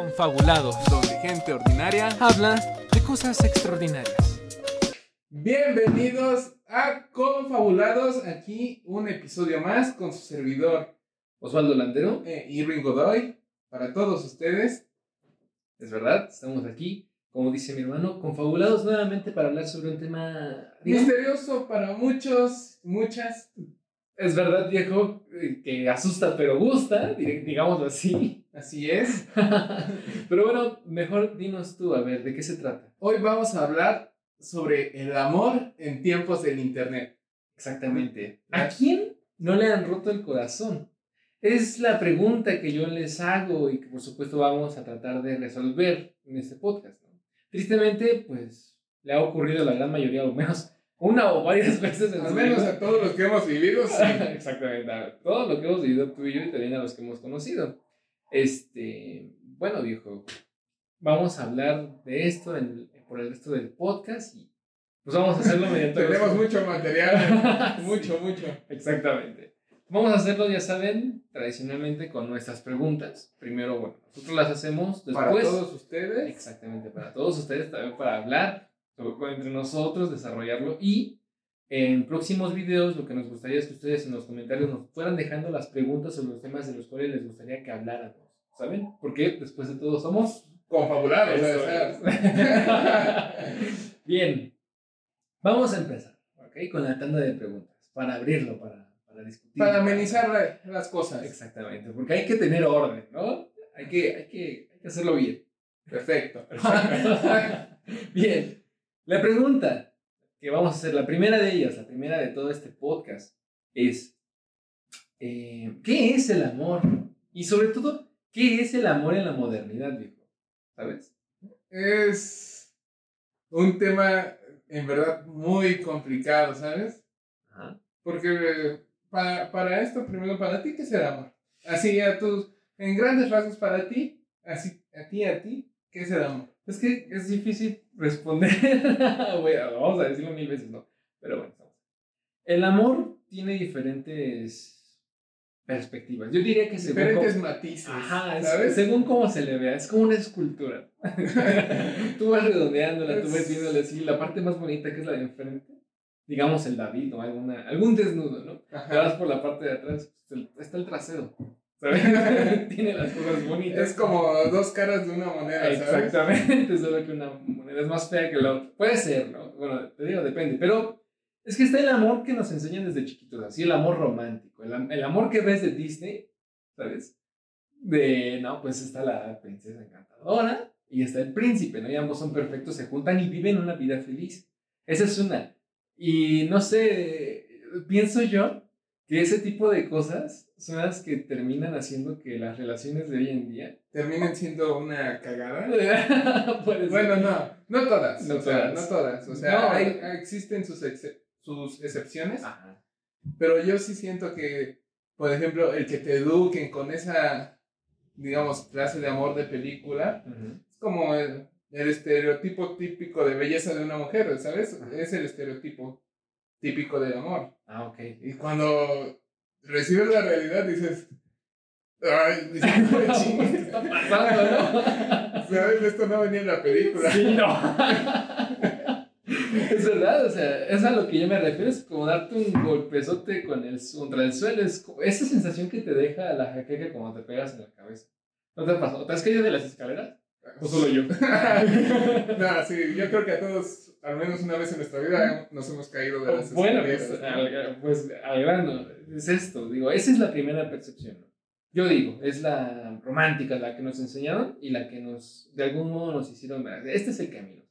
Confabulados, donde gente ordinaria habla de cosas extraordinarias. Bienvenidos a Confabulados, aquí un episodio más con su servidor Osvaldo Landero. eh, Irving Godoy, para todos ustedes. Es verdad, estamos aquí, como dice mi hermano, confabulados nuevamente para hablar sobre un tema. Misterioso para muchos, muchas. es verdad, viejo, eh, que asusta pero gusta, di- digámoslo así. Así es. Pero bueno, mejor dinos tú, a ver, ¿de qué se trata? Hoy vamos a hablar sobre el amor en tiempos del Internet. Exactamente. ¿A quién no le han roto el corazón? Es la pregunta que yo les hago y que por supuesto vamos a tratar de resolver en este podcast. ¿no? Tristemente, pues le ha ocurrido a la gran mayoría, o menos una o varias veces en Al menos vida. a todos los que hemos vivido, sí. Exactamente, a todo lo que hemos vivido tú y yo y también a los que hemos conocido. Este, bueno, viejo, vamos a hablar de esto en- por el resto del podcast y pues vamos a hacerlo mediante los- Tenemos mucho material, Sí. mucho, mucho. Exactamente. Vamos a hacerlo, ya saben, tradicionalmente con nuestras preguntas. Primero, bueno, nosotros las hacemos después. Para todos ustedes. Exactamente, para todos ustedes, también para hablar entre nosotros, desarrollarlo y en próximos videos lo que nos gustaría es que ustedes en los comentarios nos fueran dejando las preguntas sobre los temas de los cuales les gustaría que habláramos, ¿saben? Porque después de todo somos Confabulados. Bien, vamos a empezar, ¿ok? Con la tanda de preguntas, para abrirlo, para, para discutir. Para amenizar la- las cosas. Exactamente, porque hay que tener orden, ¿no? Hay que, hay que, hay que hacerlo bien. Perfecto. Bien, la pregunta que vamos a hacer, la primera de ellas, la primera de todo este podcast, es, eh, ¿qué es el amor? Y sobre todo, ¿qué es el amor en la modernidad, viejo? ¿Sabes? Es un tema en verdad muy complicado, ¿sabes? Ajá. Porque eh, para, para esto, primero, para ti, ¿qué es el amor? Así, a tus, en grandes rasgos, para ti, así, a ti, a ti, ¿qué es el amor? Es que es difícil responder. bueno, vamos a decirlo mil veces, ¿no? Pero bueno. El amor tiene diferentes perspectivas. Yo diría que según Diferentes cómo- matices, Ajá, es- ¿sabes? según cómo se le vea, es como una escultura. tú vas redondeándola, tú vas viéndole así, la parte más bonita que es la de enfrente, digamos el David o alguna, algún desnudo, ¿no? Te Ajá. vas por la parte de atrás, pues, está el trasero. ¿Sabes? tiene las cosas bonitas. Es como dos caras de una moneda, ¿sabes? Exactamente, solo que una moneda es más fea que la otra. Puede ser, ¿no? Bueno, te digo, depende. Pero es que está el amor que nos enseñan desde chiquitos, así el amor romántico, el, el amor que ves de Disney, ¿sabes? De, no, pues está la princesa encantadora y está el príncipe, ¿no? Y ambos son perfectos, se juntan y viven una vida feliz. Esa es una. Y no sé, pienso yo que ese tipo de cosas son las que terminan haciendo que las relaciones de hoy en día Terminan siendo una cagada. Bueno, no, no todas. No o sea, todas. no todas. O sea, No. hay- existen sus, ex- sus excepciones. Ajá. Pero yo sí siento que, por ejemplo, el que te eduquen con esa, digamos, clase de amor de película, es como el, el estereotipo típico de belleza de una mujer, ¿sabes? Es el estereotipo típico del amor. Ah, ok. Y cuando recibes la realidad dices, ay, dices, "No me ¿Qué chingues". está pasando, no? ¿sabes? Esto no venía en la película. Sí, no. Es verdad, o sea, es a lo que yo me refiero, es como darte un golpezote con el, contra el suelo, es esa sensación que te deja la jaqueca cuando te pegas en la cabeza. ¿No te pasó? ¿Te has caído de las escaleras? ¿O solo yo? no, sí, yo creo que a todos, al menos una vez en nuestra vida, nos hemos caído de las Bueno, escaleras, pues ¿no? al, pues al grano, es esto, digo, esa es la primera percepción. ¿no? Yo digo, es la romántica, la que nos enseñaron y la que nos, de algún modo nos hicieron ver. Este es el camino.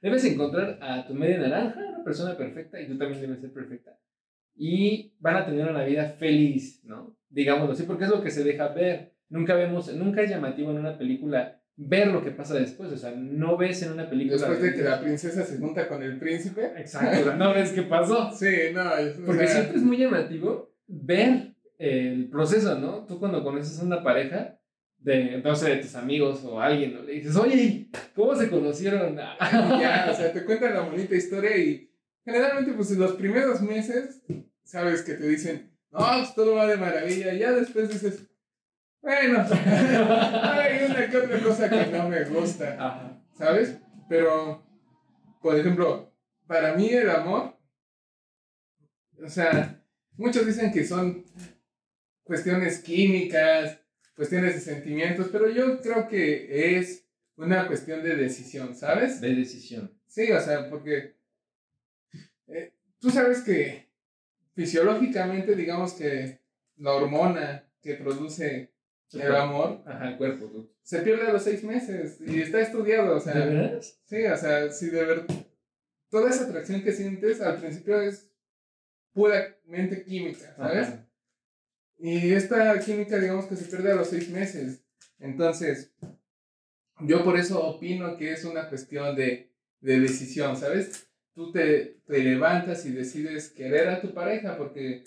Debes encontrar a tu media naranja, una persona perfecta, y tú también debes ser perfecta. Y van a tener una vida feliz, ¿no? Digámoslo así, porque es lo que se deja ver. Nunca vemos, nunca es llamativo en una película ver lo que pasa después. O sea, no ves en una película. Después de que la princesa se junta con el príncipe. Exacto, no ves qué pasó. Sí, no, es- Porque sea, siempre es muy llamativo ver el proceso, ¿no? Tú cuando conoces a una pareja, de, no sé, de tus amigos o alguien, ¿no? Le dices, oye, ¿cómo se conocieron? ya, o sea, te cuentan la bonita historia y generalmente, pues en los primeros meses, sabes que te dicen, no, pues todo va de maravilla. Ya después dices, bueno, hay una que otra cosa que no me gusta, Ajá. ¿sabes? Pero, por ejemplo, para mí el amor, o sea, muchos dicen que son cuestiones químicas, cuestiones de sentimientos, pero yo creo que es una cuestión de decisión, ¿sabes? De decisión. Sí, o sea, porque eh, tú sabes que fisiológicamente, digamos que la hormona que produce el amor Ajá, el cuerpo, tú. se pierde a los seis meses y está estudiado, o sea, ¿De sí, o sea, si de verdad, toda esa atracción que sientes al principio es puramente química, ¿sabes? Ajá. Y esta química, digamos que se pierde a los seis meses. Entonces, yo por eso opino que es una cuestión de, de decisión, ¿sabes? Tú te, te levantas y decides querer a tu pareja porque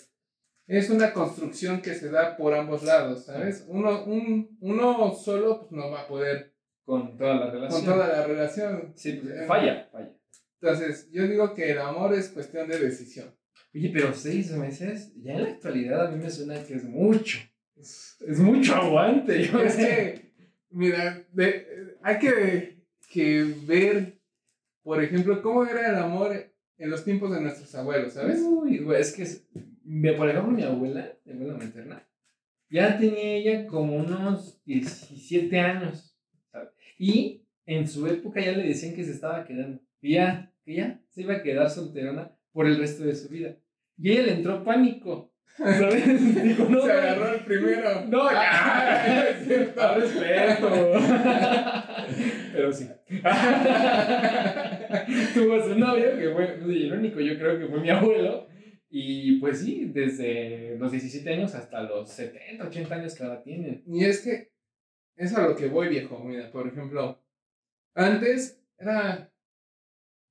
es una construcción que se da por ambos lados, ¿sabes? Uno, un, uno solo pues, no va a poder Con toda la relación. con toda la relación. Sí, pues, falla, falla. Entonces, yo digo que el amor es cuestión de decisión. Oye, pero seis meses, ya en la actualidad a mí me suena que es mucho. Es mucho aguante. Yo Es que, mira, de- hay que, que ver, por ejemplo, cómo era el amor en los tiempos de nuestros abuelos, ¿sabes? Uy, es que, es- por ejemplo, mi abuela, mi abuela materna, ya tenía ella como unos 17 años. ¿sabes? Y en su época ya le decían que se estaba quedando. Que ya, que ya se iba a quedar solterona por el resto de su vida. Y le entró pánico. ¿Sabes? Dijo, no, Se agarró el primero. No, ya. Es cierto. Respeto. Pero sí. Tuvo su novio, que fue el único, yo creo que fue mi abuelo. Y pues sí, desde los 17 años hasta los 70, 80 años que ahora tienen. Y es que es a lo que voy, viejo. Mira, por ejemplo, antes era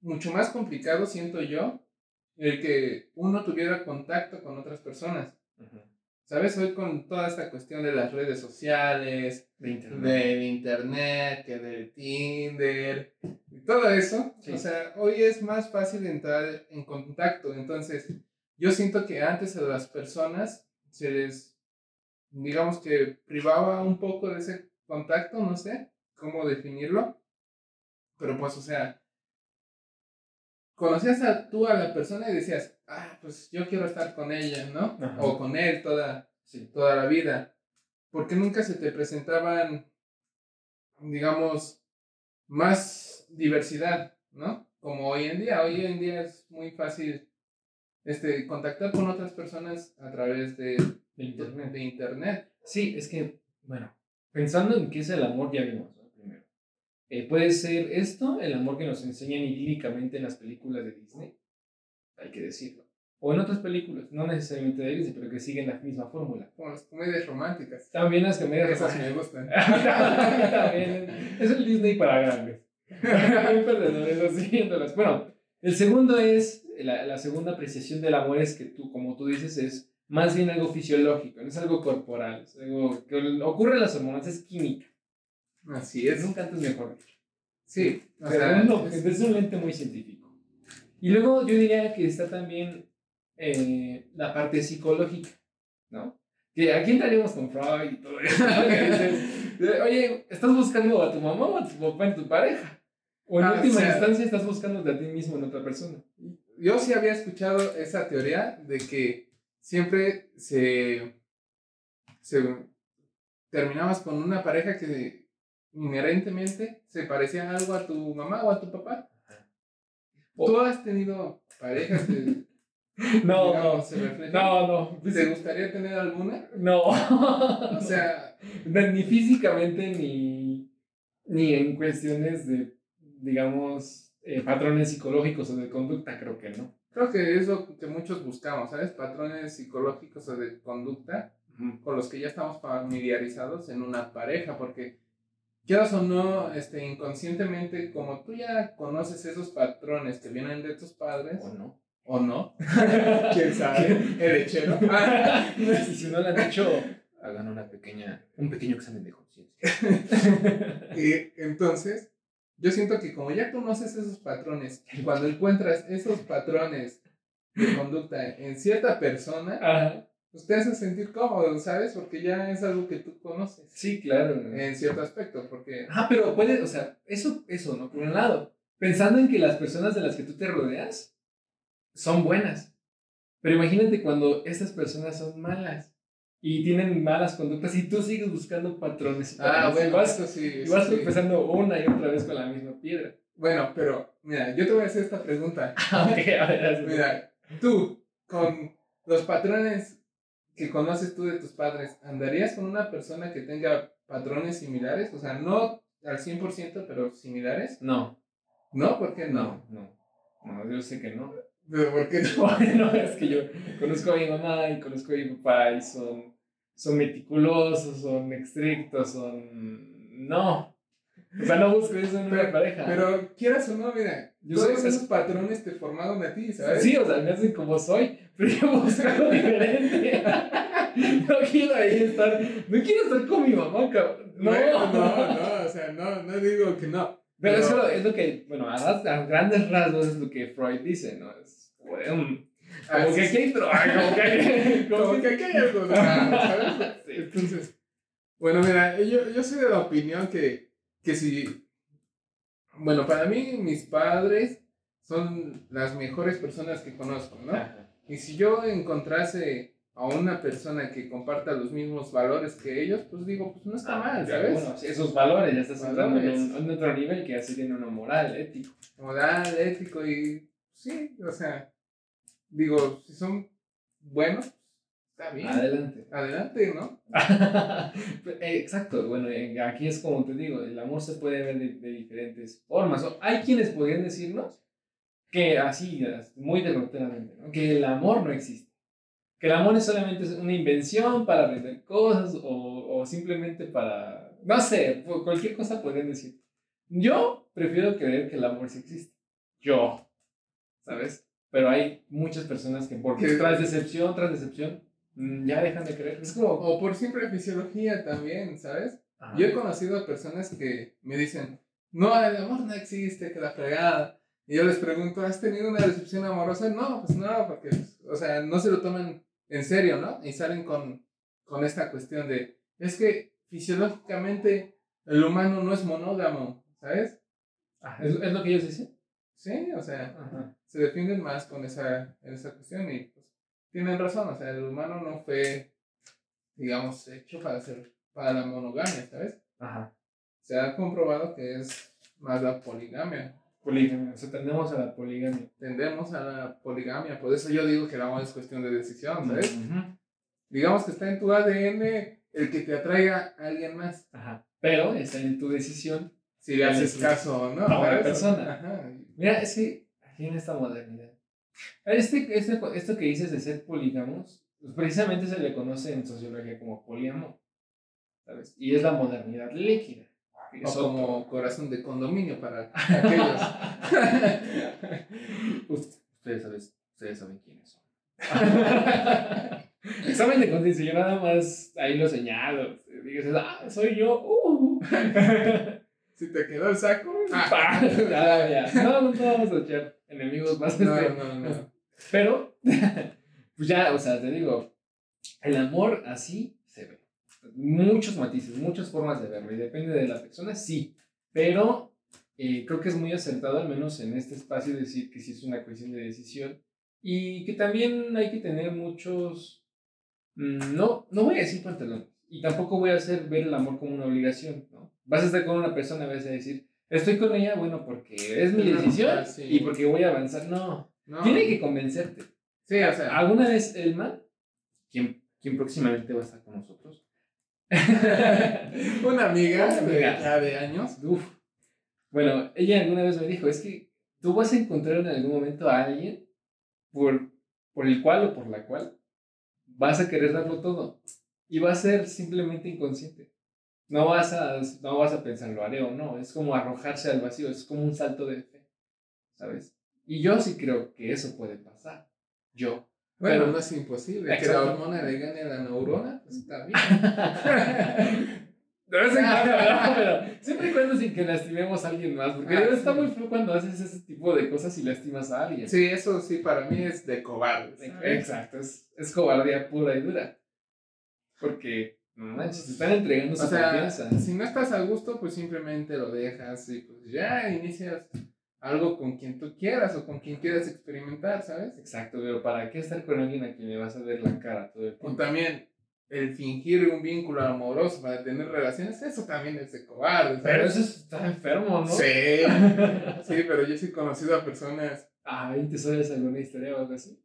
mucho más complicado, siento yo, el que uno tuviera contacto con otras personas. ¿Sabes? Hoy con toda esta cuestión de las redes sociales, De internet. del internet, que del Tinder, y todo eso. Sí. O sea, hoy es más fácil entrar en contacto. Entonces, yo siento que antes a las personas se les, digamos que privaba un poco de ese contacto, no sé cómo definirlo. Pero pues, o sea, conocías a tú a la persona y decías, ah, pues yo quiero estar con ella, ¿no? Ajá. O con él toda, Sí. toda la vida. Porque nunca se te presentaban, digamos, más diversidad, ¿no? Como hoy en día. Hoy en día es muy fácil este, contactar con otras personas a través de, De internet. de internet. Sí, es que, bueno, pensando en qué es el amor, ya vimos. Eh, puede ser esto, el amor que nos enseñan idílicamente en las películas de Disney, hay que decirlo. O en otras películas, no necesariamente de Disney, pero que siguen la misma fórmula. Como las comedias románticas. También las comedias Esas me románticas. gustan. También es el Disney para grandes. Perdedores. Bueno, el segundo es, la, la segunda apreciación del amor es que tú, como tú dices, es más bien algo fisiológico, no es algo corporal, es algo que ocurre en las hormonas, es química. Así es. Nunca antes mejor. Sí. O Pero sea, no, es- es un lente muy científico. Y luego yo diría que está también eh, la parte psicológica, ¿no? Que aquí entraríamos con Freud y todo eso. de, Oye, ¿estás buscando a tu mamá o a tu papá en tu pareja? O en Ah, última o sea- instancia estás buscándote a ti mismo en otra persona. Yo sí había escuchado esa teoría de que siempre se, se terminabas con una pareja que inherentemente se parecía algo a tu mamá o a tu papá. ¿Tú has tenido parejas que No, digamos, se no, no. ¿Te gustaría tener alguna? No. O sea, ni físicamente ni, ni en cuestiones de, digamos, eh, patrones psicológicos o de conducta, creo que no. creo que es lo que muchos buscamos, ¿sabes? Patrones psicológicos o de conducta con los que ya estamos familiarizados en una pareja, porque quieras o no, este, inconscientemente, como tú ya conoces esos patrones que vienen de tus padres, ¿O no? o no, quién sabe, el lechero. y si no le han dicho, hagan una pequeña, un pequeño examen de conciencia. y entonces, yo siento que como ya conoces esos patrones, y cuando encuentras esos patrones de conducta en cierta persona, Ajá. Pues te hace sentir cómodo, ¿sabes? Porque ya es algo que tú conoces. Sí, claro. En cierto aspecto, porque... Ah, pero puede, o sea, eso, eso, ¿no? Por un lado, pensando en que las personas de las que tú te rodeas son buenas. Pero imagínate cuando estas personas son malas y tienen malas conductas y tú sigues buscando patrones. Ah, Y bueno, vas, eso sí. y vas sí. empezando una y otra vez con la misma piedra. Bueno, pero, mira, yo te voy a hacer esta pregunta. ok, a ver. Mira, tú, con los patrones que conoces tú de tus padres, ¿andarías con una persona que tenga patrones similares? O sea, no al 100%, pero similares. No, ¿No? ¿Por qué no? no, no. No, yo sé que no. ¿Pero por qué no? no, es que yo conozco a mi mamá y conozco a mi papá y son, son meticulosos, son estrictos, son... No. O sea, no busco eso en una pareja. Pero quieras o no, mira, Yo todos soy- esos patrones te formaron a ti, ¿sabes? Sí, o sea, me hacen como soy, pero yo busco algo diferente. No quiero ahí estar, no quiero estar con mi mamá, cabrón. No, Bueno, no, no, o sea, no, no digo que no. Pero Pero- eso es lo que, bueno, a, a grandes rasgos es lo que Freud dice, ¿no? Es como, de, Ah, como que aquí hay droga, como que hay... Como que aquí hay algo ¿sabes? Entonces, bueno, mira, yo, yo soy de la opinión que, que si, bueno, para mí mis padres son las mejores personas que conozco, ¿no? Ajá. Y si yo encontrase a una persona que comparta los mismos valores que ellos, pues digo, pues no está mal, Ya, ¿sabes? Bueno, esos valores, ya estás entrando en, en otro nivel que así tiene uno moral, ético. Moral, ético y sí, o sea, digo, si son buenos, está bien. Adelante. Adelante, ¿no? Eh, Exacto, bueno, eh, aquí es como te digo, el amor se puede ver de, de diferentes formas. O hay quienes podrían decirnos que así, as- muy derroteramente, ¿no? que el amor no existe. Que el amor es solamente una invención para vender cosas o, o simplemente para, no sé, cualquier cosa podrían decir. Yo prefiero creer que el amor sí existe. Yo, ¿sabes? Pero hay muchas personas que por tras decepción, tras decepción, ya dejan de creer. Es como... O por simple fisiología también, ¿sabes? Ajá. Yo he conocido a personas que me dicen, no, el amor no existe, que la fregada. Y yo les pregunto, ¿has tenido una decepción amorosa? No, pues no, porque, pues, o sea, no se lo toman en serio, ¿no? Y salen con, con esta cuestión de, es que fisiológicamente el humano no es monógamo, ¿sabes? Ah, ¿Es, es lo que ellos dicen? Sí, o sea, Ajá. se defienden más con esa, esa cuestión y tienen razón, o sea, el humano no fue, digamos, hecho para ser, para la monogamia, ¿sabes? Ajá. Se ha comprobado que es más la poligamia. Poligamia. O sea, tendemos a la poligamia. Tendemos a la poligamia, por eso yo digo que el amor es cuestión de decisión, ¿sabes? Ujú. Digamos que está en tu ADN el que te atraiga a alguien más, Ajá. Pero está en tu decisión. si le haces caso o no. A la ¿sabes? persona. Ajá. Mira, es que aquí en esta modernidad. Este, este, esto que dices de ser polígamos, pues precisamente se le conoce en sociología como poliamor. ¿Sabes? Y es la modernidad líquida. O como corazón de condominio para aquellos. Ust- Ustedes, saben, ustedes saben quiénes son. Examen de conciencia, yo nada más ahí lo señalo. Dices, ah, soy yo. Uh. si te quedó el saco. Ah, ya, ya. No, no, no vamos a echar enemigos más. No, este, no, no. Pero, pues ya, o sea, te digo, el amor así se ve. Muchos matices, muchas formas de verlo. Y depende de la persona, sí. Pero eh, creo que es muy acertado, al menos en este espacio, decir que sí es una cuestión de decisión. Y que también hay que tener muchos. mm, No, no voy a decir pantalones. Y tampoco voy a hacer ver el amor como una obligación, ¿no? Vas a estar con una persona, vas a decir, estoy con ella, bueno, porque es mi decisión ah, sí. y porque voy a avanzar. No, No. tiene que convencerte. Sí, o sea. ¿Alguna vez Elma, quien, quien próximamente va a estar con nosotros? Una amiga Una de, ya de años. Uf. Bueno, ella alguna vez me dijo, es que tú vas a encontrar en algún momento a alguien por, por el cual o por la cual vas a querer darlo todo. Y va a ser simplemente inconsciente. No vas a, no vas a pensar, lo haré o no. Es como arrojarse al vacío, es como un salto de fe. ¿Sabes? Y yo sí creo que eso puede pasar. Yo. Bueno, Pero- no es imposible. Que Exacto. la hormona le gane a la neurona, pues está bien. De vez en cuando, ¿no? Pero siempre y cuando sin que lastimemos a alguien más. Porque Ah, está sí. muy feo cuando haces ese tipo de cosas y lastimas a alguien. Sí, eso sí, para mí es de cobarde. Exacto, es, es cobardía pura y dura. Porque, no manches, te están entregando su O sea, confianza. si no estás a gusto, pues simplemente lo dejas y pues ya inicias algo con quien tú quieras o con quien quieras experimentar, ¿sabes? Exacto, pero ¿para qué estar con alguien a quien le vas a ver la cara todo el O tiempo? también el fingir un vínculo amoroso para tener relaciones, eso también es de cobarde, ¿sabes? Pero eso está enfermo, ¿no? Sí, sí, pero yo sí he conocido a personas. Ay, ¿te sabes alguna historia o algo así?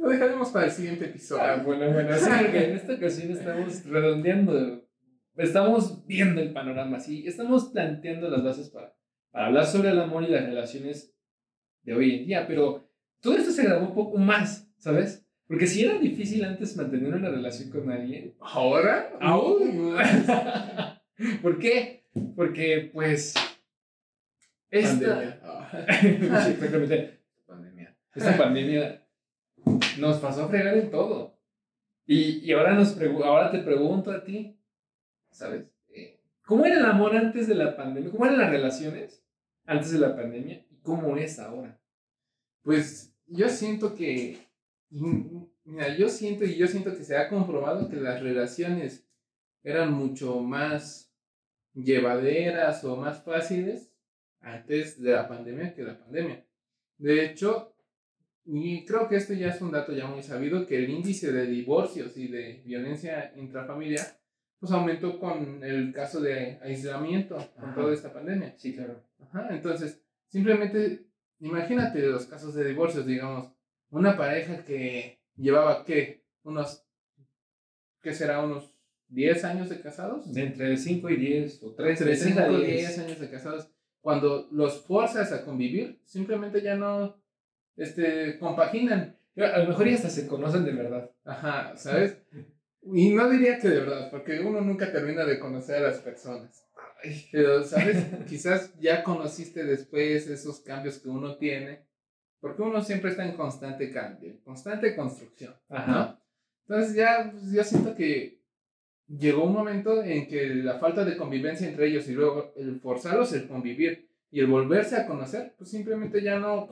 Lo dejaremos para el siguiente episodio. Ah, bueno, bueno, sí, porque en esta ocasión estamos redondeando, estamos viendo el panorama, sí, estamos planteando las bases para, para hablar sobre el amor y las relaciones de hoy en día, pero todo esto se grabó un poco más, ¿sabes? Porque si era difícil antes mantener una relación con alguien, ¿Ahora? aún. ¿Por qué? Porque, pues, esta... Pandemia. Ah, Sí. Esta pandemia nos pasó a fregar en todo. Y, y ahora, nos ahora te pregunto a ti, ¿sabes? Eh, ¿Cómo era el amor antes de la pandemia? ¿Cómo eran las relaciones antes de la pandemia? ¿Y cómo es ahora? Pues yo siento que, mira, yo siento y yo siento que se ha comprobado que las relaciones eran mucho más llevaderas o más fáciles antes de la pandemia que la pandemia. De hecho, y creo que esto ya es un dato ya muy sabido, que el índice de divorcios y de violencia intrafamiliar pues aumentó con el caso de aislamiento con Ajá. toda esta pandemia. Sí, claro. Ajá, entonces, simplemente imagínate los casos de divorcios, digamos, una pareja que llevaba, ¿qué? Unos, ¿qué será? Unos 10 años de casados. De entre 5 y 10 o 3, Entre 5 y 10 años de casados. Cuando los fuerzas a convivir, simplemente ya no este, compaginan. A lo mejor ya hasta se conocen de verdad. Ajá, ¿sabes? Y no diría que de verdad, porque uno nunca termina de conocer a las personas. Pero, ¿sabes? Quizás ya conociste después esos cambios que uno tiene, porque uno siempre está en constante cambio, constante construcción, ¿no? Entonces ya pues, yo siento que llegó un momento en que la falta de convivencia entre ellos y luego el forzarlos el convivir y el volverse a conocer, pues simplemente ya no,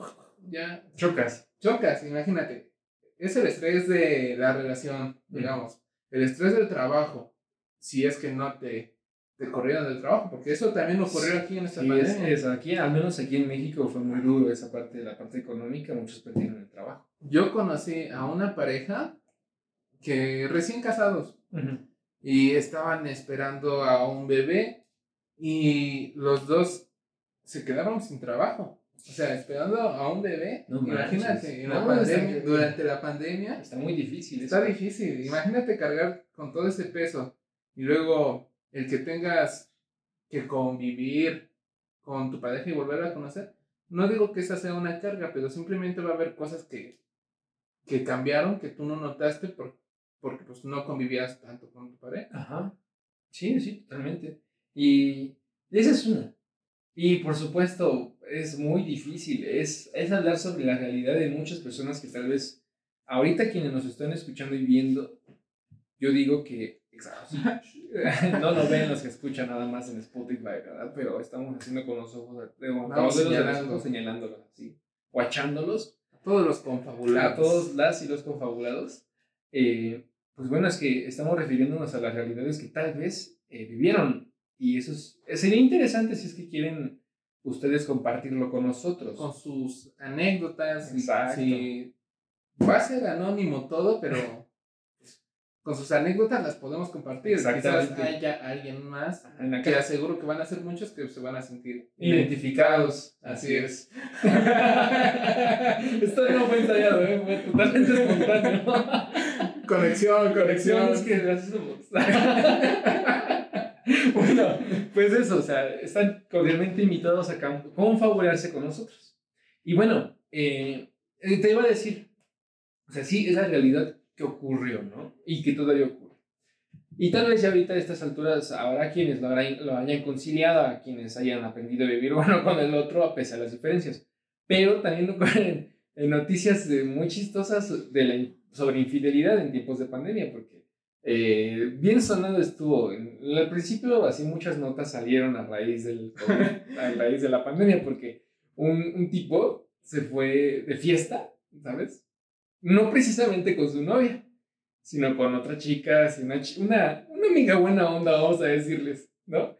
ya Chocas. chocas, imagínate. Es el estrés de la relación, digamos, el estrés del trabajo, si es que no te, te corrieron del trabajo, porque eso también ocurrió aquí en esta Sí, pandemia. es aquí, al menos aquí en México fue muy duro esa parte, la parte económica, muchos perdieron el trabajo. Yo conocí a una pareja que recién casados y estaban esperando a un bebé y los dos se quedaron sin trabajo. O sea, esperando a un bebé, No imagínate, en la pandemia- está- durante la pandemia, Está muy difícil. Está eso. difícil. Imagínate cargar con todo ese peso y luego el que tengas que convivir con tu pareja y volver a conocer. No digo que esa sea una carga, pero simplemente va a haber cosas que, que cambiaron, que tú no notaste por, porque pues no convivías tanto con tu pareja. Ajá. Sí, sí, totalmente. Y esa es una. Y por supuesto, es muy difícil. Es, es hablar sobre la realidad de muchas personas que tal vez ahorita quienes nos están escuchando y viendo, yo digo que no lo ven los que escuchan nada más en Spotify, ¿verdad? Pero estamos haciendo con los ojos, con los señalando. señalándolos así, guachándolos Todos los a confabulados. todos las y los confabulados, eh, pues bueno, es que estamos refiriéndonos a las realidades que tal vez eh, vivieron. Y eso es, sería interesante si es que quieren ustedes compartirlo con nosotros. con sus anécdotas. y Exacto. Si va a ser anónimo todo, pero pues, con sus anécdotas las podemos compartir. Quizás haya alguien más la que aseguro que van a ser muchos que se van a sentir identificados. Así es. Esto no fue ensayado, ¿eh? fue totalmente espontáneo. Conexión, conexión. Es que. bueno, pues eso, o sea, están cordialmente invitados a confabularse con nosotros. Y bueno, eh, eh, te iba a decir, o sea, sí, es la realidad que ocurrió, ¿no? Y que todavía ocurre. Y tal vez ya ahorita a estas alturas habrá quienes lo, habrán- lo hayan conciliado, a quienes hayan aprendido a vivir uno con el otro a pesar de las diferencias. Pero también ocurren noticias muy chistosas de la sobre infidelidad en tiempos de pandemia, porque Eh, bien sonado estuvo. Al principio, así muchas notas salieron a raíz, del a raíz de la pandemia, porque un, un tipo se fue de fiesta, ¿sabes? No precisamente con su novia, sino con otra chica, una, una, una amiga buena onda, vamos a decirles, ¿no?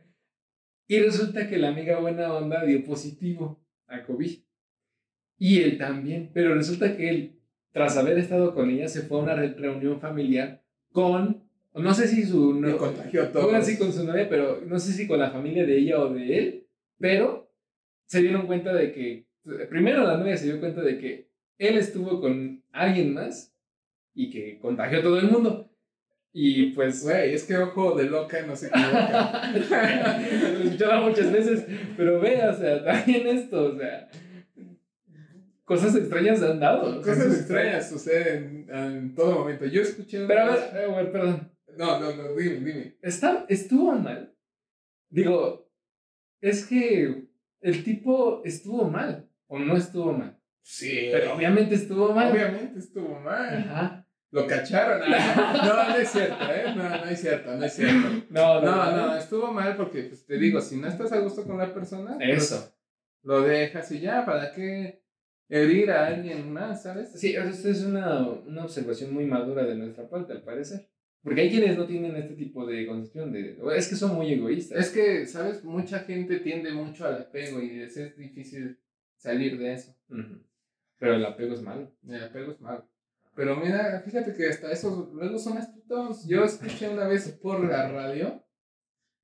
Y resulta que la amiga buena onda dio positivo a COVID. Y él también, pero resulta que él, tras haber estado con ella, se fue a una re- reunión familiar con, no sé si su no, contagió todo. bueno, sí con su novia, pero no sé si con la familia de ella o de él, pero se dieron cuenta de que, primero la novia se dio cuenta de que él estuvo con alguien más y que contagió a todo el mundo. Y pues... Güey, es que ojo de loca no se equivoca. Lo he escuchado muchas veces, pero ve, o sea, también esto, o sea, cosas extrañas han dado. Cosas extrañas suceden en todo momento. Yo escuché Pero a ver, a ver, perdón, No, no, no, dime, dime. ¿está, ¿estuvo mal? Digo, es que el tipo estuvo mal o no estuvo mal. Sí. Pero obviamente estuvo mal. Obviamente estuvo mal. Ajá. Lo cacharon. Ah, No, no es cierto, ¿eh? No, no es cierto, no es cierto. No, No, no, estuvo mal porque, pues te digo, si no estás a gusto con la persona, pues, Eso. lo dejas y ya, ¿para qué herir a alguien más, sabes? Sí, esta es una, una observación muy madura de nuestra parte, al parecer. Porque hay quienes no tienen este tipo de concepción de... Es que son muy egoístas. Es que, ¿sabes? Mucha gente tiende mucho al apego y es, es difícil salir de eso. Pero el apego es malo. El apego es malo. Pero mira, fíjate que hasta esos luego son astutos. Yo escuché una vez por la radio,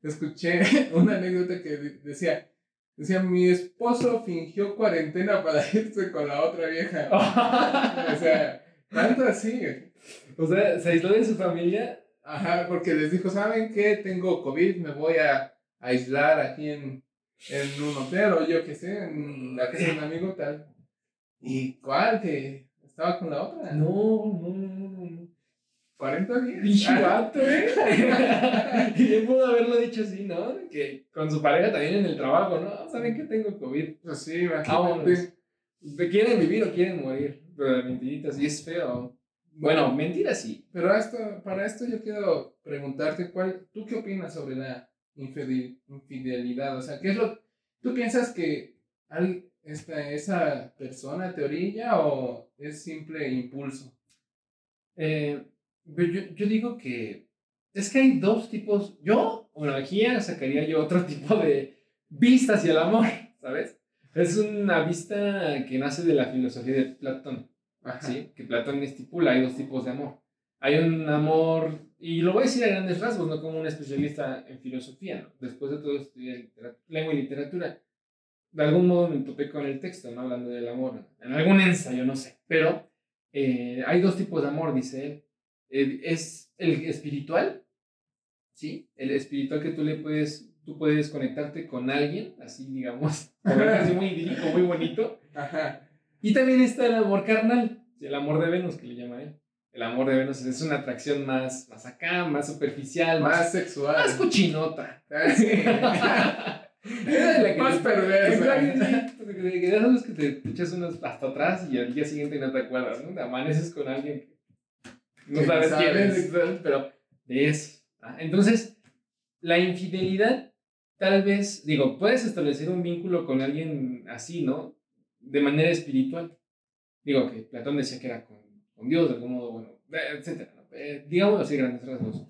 escuché una anécdota que de- decía, decía, mi esposo fingió cuarentena para irse con la otra vieja. O sea, tanto así. o sea, se aisló de su familia. Ajá, porque les dijo, ¿saben qué? Tengo COVID, me voy a aislar aquí en, en un hotel o yo qué sé, en la casa de un amigo tal. ¿Y cuál? Que estaba con la otra. No, no, no, no. no. 40 días. Pinche Ah, vato, ¿eh? y él pudo haberlo dicho así, ¿no? Que con su pareja también en el trabajo, ¿no? ¿Saben que tengo COVID? Pues sí, imagínate. ¿De ¿Quieren vivir o quieren morir? Pero mentiritas, y es feo. Bueno, mentiras sí. Pero esto, para esto yo quiero preguntarte, ¿cuál, ¿tú qué opinas sobre la infidel- infidelidad? O sea, ¿qué es lo... ¿Tú piensas que al- esta, esa persona te orilla o es simple impulso? Eh, pero yo, yo digo que es que hay dos tipos. Yo, bueno, aquí sacaría yo otro tipo de vista hacia el amor, ¿sabes? Es una vista que nace de la filosofía de Platón. Ajá. ¿sí? que Platón estipula, hay dos tipos de amor. Hay un amor, y lo voy a decir a grandes rasgos, no como un especialista en filosofía, ¿no? Después de todo estudié lengua y literatura. De algún modo me topé con el texto, ¿no? Hablando del amor, en algún ensayo, no sé. Pero eh, hay dos tipos de amor, dice él. Eh, es el espiritual, ¿sí? El espiritual que tú le puedes, tú puedes conectarte con alguien, así digamos, así muy idílico, muy bonito. Ajá. Y también está el amor carnal, el amor de Venus que le llama él. El amor de Venus es una atracción más, más acá, más superficial, más, Más sexual. más cochinota. Ah, sí. Que Más perversa. Que de esos que te echas unos hasta atrás y al día siguiente no te acuerdas, ¿no? Te amaneces con alguien que no sabes, sabes. quién es, pero de eso. Entonces, la infidelidad, tal vez, digo, puedes establecer un vínculo con alguien así, ¿no? De manera espiritual. Digo que Platón decía que era con, con Dios, de algún modo, bueno, eh, etcétera. Eh, digamos así, grandes rasgos.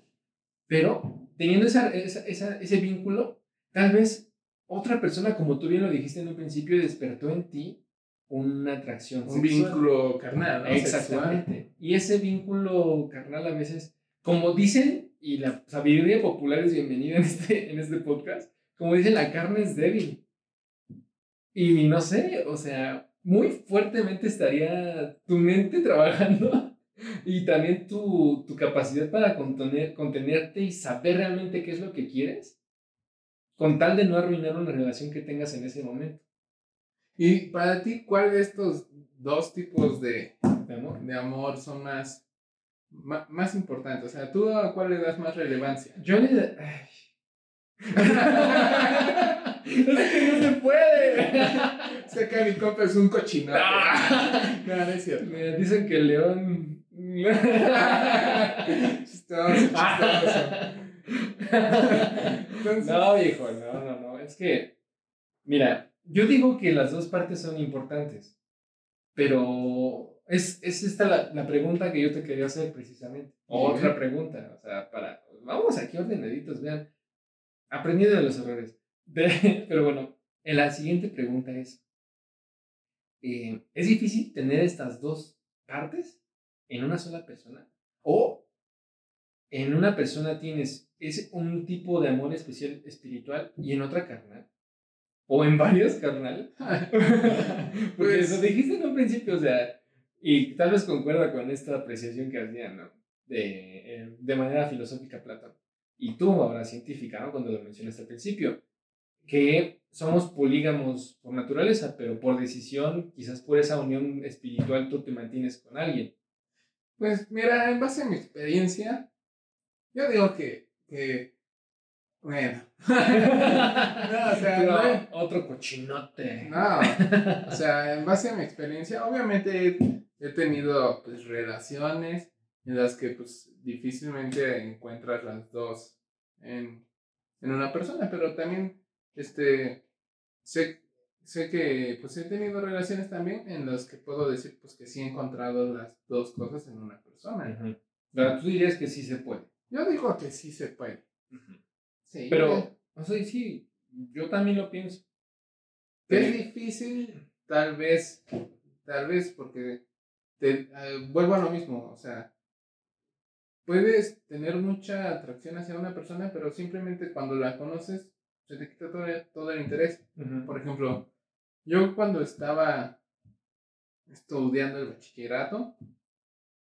Pero teniendo esa, esa, esa- ese vínculo, tal vez otra persona, como tú bien lo dijiste en un principio, despertó en ti una atracción Un sexual. vínculo carnal, ¿no? Sexual. Exactamente. Y ese vínculo carnal a veces, como dicen, y la sabiduría popular es bienvenida en este, en este podcast, como dicen, la carne es débil. Y no sé, o sea, muy fuertemente estaría tu mente trabajando y también tu, tu capacidad para contener, contenerte y saber realmente qué es lo que quieres, con tal de no arruinar una relación que tengas en ese momento Y para ti, ¿cuál de estos dos tipos de, de amor. de amor son más, ma- más importantes? O sea, ¿tú a cuál le das más relevancia? Yo le... ay. es que no se puede. Es que mi compa es un cochinote. Ah. no, no es cierto. Mira, dicen que el león chistoso, chistoso. Entonces, no, viejo, no, no, no. Es que, mira, yo digo que las dos partes son importantes, pero es, es esta la, la pregunta que yo te quería hacer precisamente. Otra pregunta, o sea, para, vamos aquí ordenaditos, vean, aprendiendo de los errores. De- pero bueno, eh, la siguiente pregunta es, eh, ¿es difícil tener estas dos partes en una sola persona? ¿O en una persona tienes es un tipo de amor especial espiritual y en otra carnal? ¿O en varios carnal? Porque Pues- lo dijiste en un principio, o sea, y tal vez concuerda con esta apreciación que hacían, ¿no? De, eh, de manera filosófica Platón. Y tú, ahora científica, ¿no? Cuando lo mencionaste al principio, que somos polígamos por naturaleza, pero por decisión, quizás por esa unión espiritual, tú te mantienes con alguien. Pues mira, en base a mi experiencia, yo digo que, que bueno. No, o sea, Pero no, otro cochinote. no, o sea, en base a mi experiencia, obviamente he, tenido pues relaciones en las que pues difícilmente encuentras las dos en, en una persona, pero también este sé, sé que pues he tenido relaciones también en las que puedo decir pues que sí he encontrado las dos cosas en una persona. Pero tú dirías que sí se puede. Yo digo que sí se puede. Sí. Pero, o sea, sí, yo también lo pienso. es difícil, tal vez, tal vez porque te, eh, vuelvo a lo mismo, o sea, puedes tener mucha atracción hacia una persona, pero simplemente cuando la conoces se te quita todo, el- todo el interés. Ujú. Por ejemplo, yo cuando estaba estudiando el bachillerato,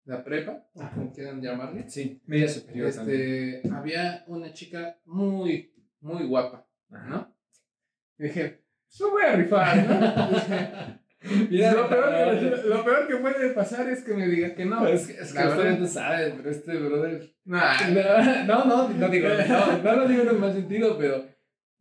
la prepa, o como quieran llamarle, Sí, media superior también. este, había una chica muy, muy guapa, Ajá. ¿no? Y dije, pues lo voy a rifar, ¿no? Mira, lo, peor que, lo peor que puede pasar es que me diga que no. Es que, es que La verdad. no saben, pero este brother. Nah, No, no, no digo, no, no lo digo en el mal sentido, pero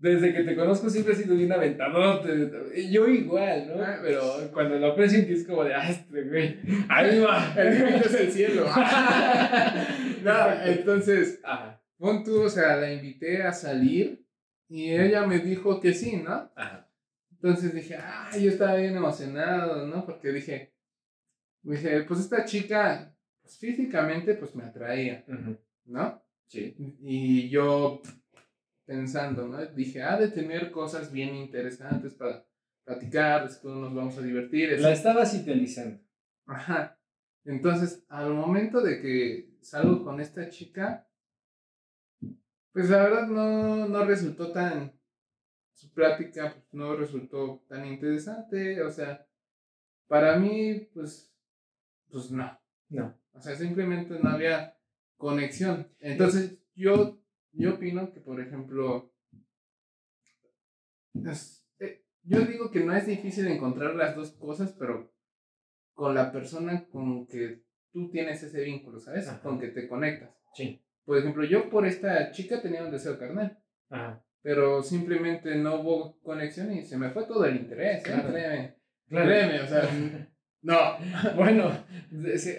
desde que te conozco siempre he sido bien aventadote. Y Yo igual, ¿no? Ah, Pero pues. cuando lo aprecian, que es como de, ah, este güey, ahí va. el límite es el cielo. no, entonces, Ajá, pon tú, o sea, la invité a salir y ella me dijo que sí, ¿no? ajá. Entonces dije, ah, yo estaba bien emocionado, ¿no? Porque dije, dije, pues esta chica, pues físicamente, pues me atraía, ¿no? Sí. Y yo pensando, ¿no? Dije, ha de tener cosas bien interesantes para platicar, después nos vamos a divertir. La estabas idealizando. Ajá. Entonces, al momento de que salgo con esta chica, pues la verdad no, no resultó tan, su plática pues, no resultó tan interesante, o sea, para mí, pues, pues no. No. O sea, simplemente no había conexión. Entonces, yo, yo opino que, por ejemplo, es- eh, yo digo que no es difícil encontrar las dos cosas, pero con la persona con que tú tienes ese vínculo, ¿sabes? Ajá. Con que te conectas. Sí. Por ejemplo, yo por esta chica tenía un deseo carnal, Ajá. pero simplemente no hubo conexión y se me fue todo el interés, ¿eh? Claro. Créeme. Claro. Créeme, o sea, no. Bueno,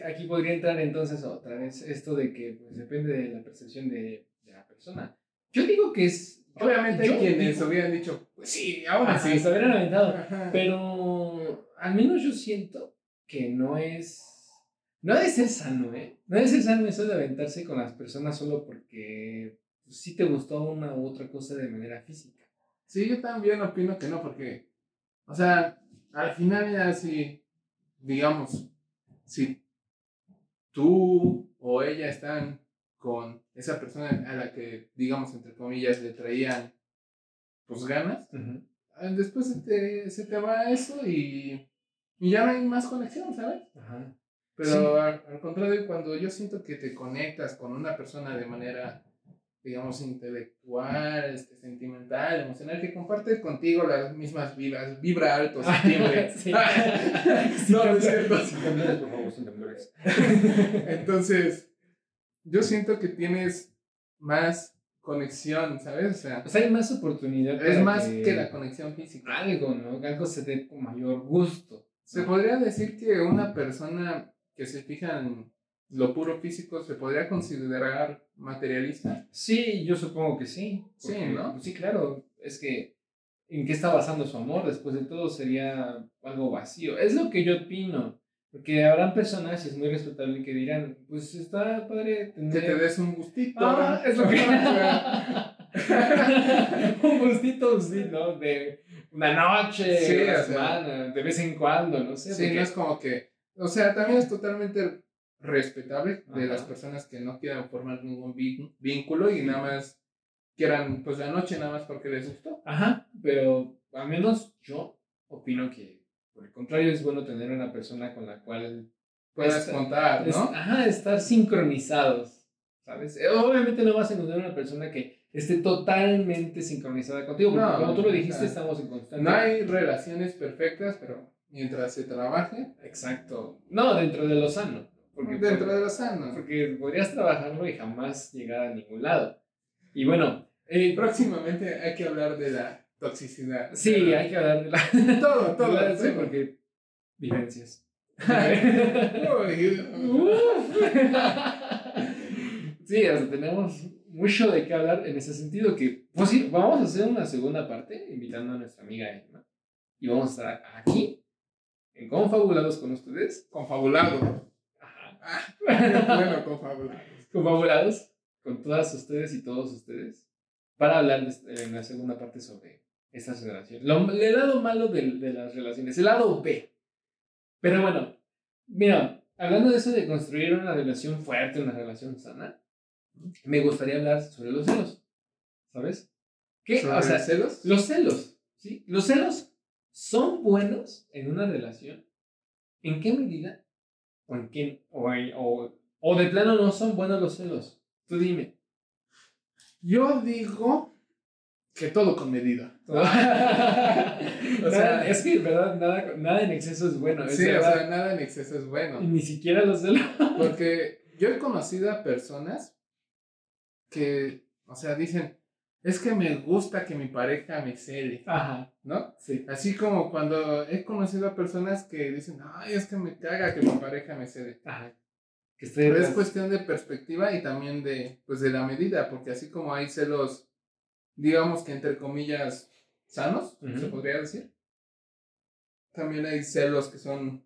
aquí podría entrar entonces otra vez esto de que pues, depende de la percepción de, de la persona. Yo digo que es. Obviamente yo hay quienes digo- hubieran dicho, pues sí, aún Ajá, así. se hubieran aventado. Ajá. Pero al menos yo siento que no es. No debe ser sano, ¿eh? No debe ser sano eso de aventarse con las personas solo porque pues, sí te gustó una u otra cosa de manera física. Sí, yo también opino que no, porque, o sea, al final ya si, digamos, si tú o ella están con esa persona a la que, digamos, entre comillas, le traían, pues, ganas, ah, después se te, se te va eso y, y ya no hay más conexión, ¿sabes? Ajá. Pero Sí. al, al contrario, cuando yo siento que te conectas con una persona de manera, digamos, intelectual, este, sentimental, emocional, que comparte contigo las mismas vibras, vibra alto, septiembre. Sí. no, no es cierto. Entonces, yo siento que tienes más conexión, ¿sabes? O sea, O sea, hay más oportunidad. es más que la conexión física. Algo, ¿no? Algo se dé con mayor gusto. Se podría decir que una persona que se fija en, lo puro físico se podría considerar materialista. Sí, yo supongo que sí. Sí, porque, ¿no? pues sí, claro. Es que, ¿en qué está basando su amor? Después de todo sería algo vacío. Es lo que yo opino. Porque habrán personas, y es muy respetable, que dirán, pues está padre tener... Que te des un gustito. Ah, es lo que... un gustito, sí, ¿no? De una noche, Sí, una o sea. semana, de vez en cuando, no sé. Sí, porque- no es como que. O sea, también es totalmente respetable de Ajá. las personas que no quieran formar ningún vínculo y nada más quieran, pues la noche nada más porque les gustó. Ajá, pero al menos yo opino que, por el contrario, es bueno tener una persona con la cual Puedas contar, es- ¿no? ajá, estar sincronizados, ¿sabes? Eh, Obviamente no vas a encontrar una persona que esté totalmente sincronizada contigo, porque No, como tú lo dijiste, estamos en constante... No hay relaciones perfectas, pero mientras se trabaje, Exacto. No, dentro de lo sano. Porque, dentro de lo sano. porque podrías trabajarlo y jamás llegar a ningún lado. Y bueno, eh, Próximamente hay que hablar de la toxicidad. sí, hay que hablar de la... Todo, todo. la- sí, porque... Vivencias. Sí, o sea, tenemos mucho de qué hablar en ese sentido que, pues sí, vamos a hacer una segunda parte invitando a nuestra amiga Emma y vamos a estar aquí en Confabulados con ustedes. Confabulado. Ajá. Ah, bueno, confabulado. Confabulados con todas ustedes y todos ustedes para hablar de- en la segunda parte sobre estas relaciones. Lo, el lado malo de, de las relaciones, el lado B. Pero bueno, mira, hablando de eso de construir una relación fuerte, una relación sana, me gustaría hablar sobre los celos. ¿Sabes? ¿Qué? ¿Sobre O sea, los celos? los celos, ¿sí? Los celos son buenos en una relación. ¿En qué medida? ¿O en qué? O, en- o, o de plano no son buenos los celos. Tú dime. Yo digo que todo con medida. o sea, es que, ¿verdad? Nada, nada en exceso es bueno. es Sí, o sea, nada en exceso es Y bueno. ni siquiera los celos. Porque yo he conocido a personas que, o sea, dicen, es que me gusta que mi pareja me cele, Ajá, ¿no? sí. Así como cuando he conocido a personas que dicen, ay, es que me caga que mi pareja me cele. Ajá. Que Pero es cuestión de perspectiva y también de, pues, de la medida, porque así como hay celos, digamos que entre comillas, sanos, se podría decir, también hay celos que son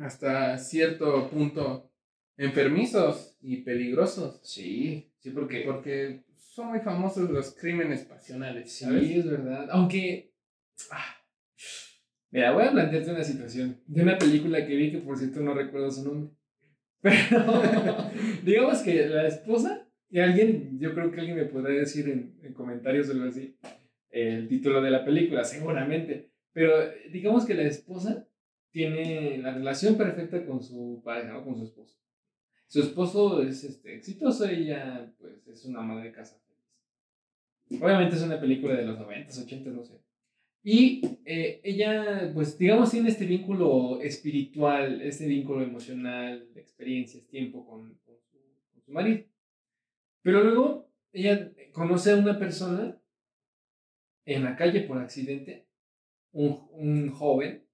hasta cierto punto enfermizos y peligrosos, Sí, sí, porque. porque son muy famosos los crímenes pasionales, Sí, ¿sabes? es verdad. Aunque. ah, Mira, voy a plantearte una situación de una película que vi que por cierto no recuerdo su nombre. Pero digamos que la esposa, y alguien, yo creo que alguien me podrá decir en, en comentarios o algo así, el título de la película, seguramente. Pero digamos que la esposa tiene la relación perfecta con su pareja, ¿no? con su esposo. Su esposo es este, exitoso, ella pues es una ama de casa. Obviamente es una película de los 90, 80, no sé. Y eh, ella, pues digamos, tiene este vínculo espiritual, este vínculo emocional, de experiencias, tiempo con, con su, con su marido. Pero luego ella conoce a una persona en la calle por accidente, un, un joven